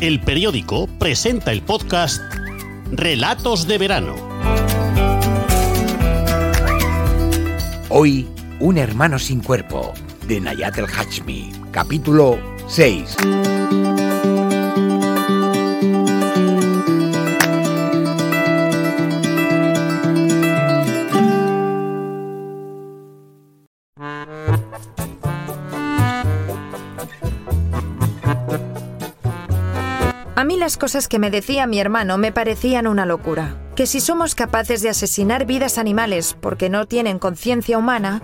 El periódico presenta el podcast Relatos de verano. Hoy, Un hermano sin cuerpo, de Nayat el Hachmi, capítulo 6. A mí las cosas que me decía mi hermano me parecían una locura. Que si somos capaces de asesinar vidas animales porque no tienen conciencia humana,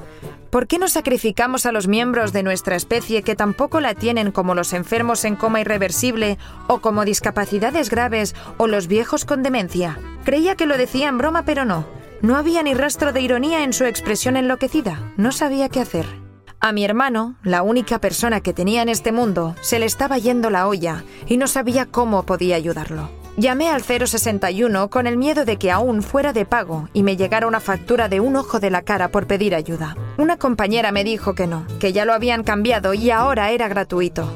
¿por qué no sacrificamos a los miembros de nuestra especie que tampoco la tienen como los enfermos en coma irreversible o como discapacidades graves o los viejos con demencia? Creía que lo decía en broma, pero no. No había ni rastro de ironía en su expresión enloquecida. No sabía qué hacer. A mi hermano, la única persona que tenía en este mundo, se le estaba yendo la olla y no sabía cómo podía ayudarlo. Llamé al 061 con el miedo de que aún fuera de pago y me llegara una factura de un ojo de la cara por pedir ayuda. Una compañera me dijo que no, que ya lo habían cambiado y ahora era gratuito.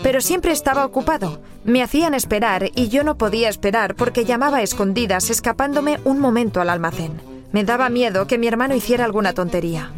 Pero siempre estaba ocupado. Me hacían esperar y yo no podía esperar porque llamaba a escondidas escapándome un momento al almacén. Me daba miedo que mi hermano hiciera alguna tontería.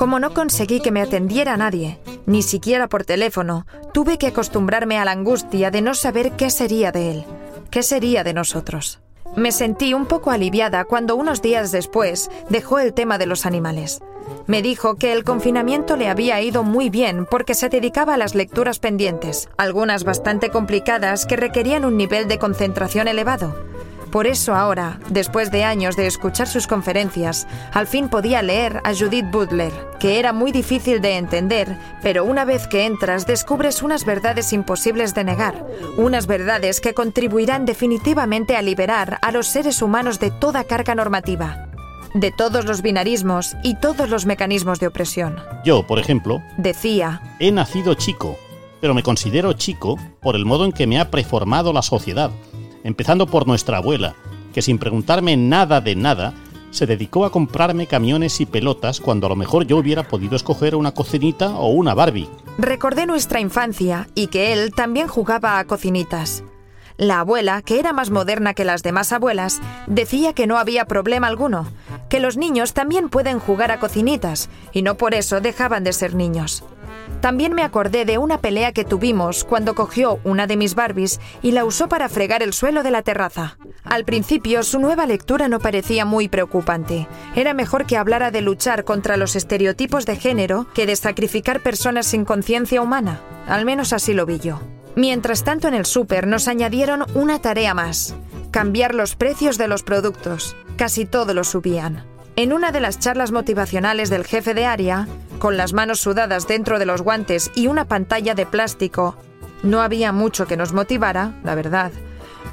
Como no conseguí que me atendiera nadie, ni siquiera por teléfono, tuve que acostumbrarme a la angustia de no saber qué sería de él, qué sería de nosotros. Me sentí un poco aliviada cuando unos días después dejó el tema de los animales. Me dijo que el confinamiento le había ido muy bien porque se dedicaba a las lecturas pendientes, algunas bastante complicadas que requerían un nivel de concentración elevado. Por eso ahora, después de años de escuchar sus conferencias, al fin podía leer a Judith Butler, que era muy difícil de entender, pero una vez que entras descubres unas verdades imposibles de negar, unas verdades que contribuirán definitivamente a liberar a los seres humanos de toda carga normativa, de todos los binarismos y todos los mecanismos de opresión. Yo, por ejemplo, Decía, he nacido chico, pero me considero chico por el modo en que me ha preformado la sociedad, empezando por nuestra abuela, que sin preguntarme nada de nada, se dedicó a comprarme camiones y pelotas cuando a lo mejor yo hubiera podido escoger una cocinita o una Barbie. Recordé nuestra infancia y que él también jugaba a cocinitas. La abuela, que era más moderna que las demás abuelas, decía que no había problema alguno, que los niños también pueden jugar a cocinitas y no por eso dejaban de ser niños. También me acordé de una pelea que tuvimos cuando cogió una de mis Barbies y la usó para fregar el suelo de la terraza. Al principio su nueva lectura no parecía muy preocupante. Era mejor que hablara de luchar contra los estereotipos de género que de sacrificar personas sin conciencia humana. Al menos así lo vi yo. Mientras tanto en el súper nos añadieron una tarea más. Cambiar los precios de los productos. Casi todo lo subían. En una de las charlas motivacionales del jefe de área, con las manos sudadas dentro de los guantes y una pantalla de plástico, no había mucho que nos motivara, la verdad.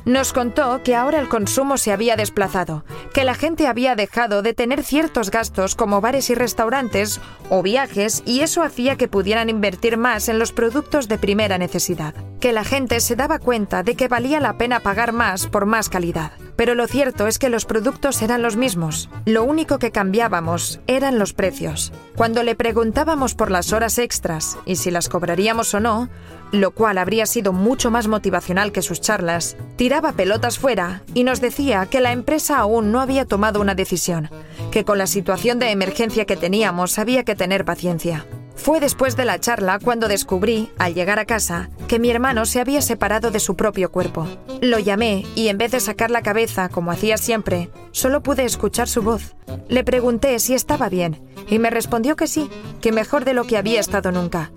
Nos contó que ahora el consumo se había desplazado, que la gente había dejado de tener ciertos gastos como bares y restaurantes o viajes y eso hacía que pudieran invertir más en los productos de primera necesidad, que la gente se daba cuenta de que valía la pena pagar más por más calidad. Pero lo cierto es que los productos eran los mismos. Lo único que cambiábamos eran los precios. Cuando le preguntábamos por las horas extras y si las cobraríamos o no, lo cual habría sido mucho más motivacional que sus charlas, tiraba pelotas fuera y nos decía que la empresa aún no había tomado una decisión, que con la situación de emergencia que teníamos había que tener paciencia. Fue después de la charla cuando descubrí, al llegar a casa, que mi hermano se había separado de su propio cuerpo. Lo llamé y en vez de sacar la cabeza, como hacía siempre, solo pude escuchar su voz. Le pregunté si estaba bien y me respondió que sí, que mejor de lo que había estado nunca,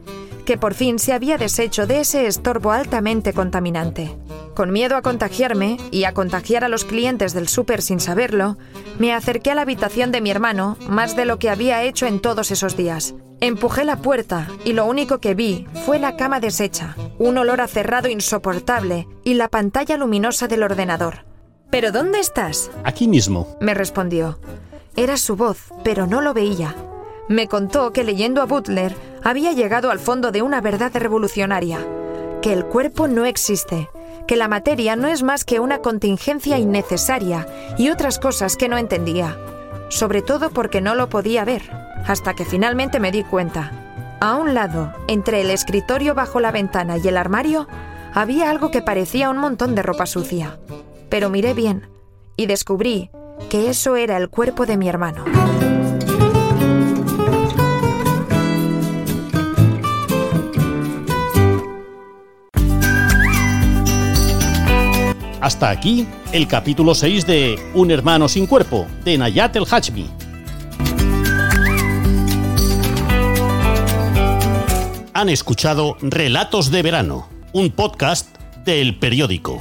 que por fin se había deshecho de ese estorbo altamente contaminante. Con miedo a contagiarme y a contagiar a los clientes del súper sin saberlo, me acerqué a la habitación de mi hermano más de lo que había hecho en todos esos días. Empujé la puerta y lo único que vi fue la cama deshecha, un olor a cerrado insoportable y la pantalla luminosa del ordenador. ¿Pero dónde estás? Aquí mismo. me respondió. Era su voz, pero no lo veía. Me contó que leyendo a Butler había llegado al fondo de una verdad revolucionaria, que el cuerpo no existe, que la materia no es más que una contingencia innecesaria y otras cosas que no entendía, sobre todo porque no lo podía ver, hasta que finalmente me di cuenta. A un lado, entre el escritorio bajo la ventana y el armario, había algo que parecía un montón de ropa sucia. Pero miré bien y descubrí que eso era el cuerpo de mi hermano. Hasta aquí el capítulo 6 de Un hermano sin cuerpo, de Nayat el Hachmi. Han escuchado Relatos de Verano, un podcast del periódico.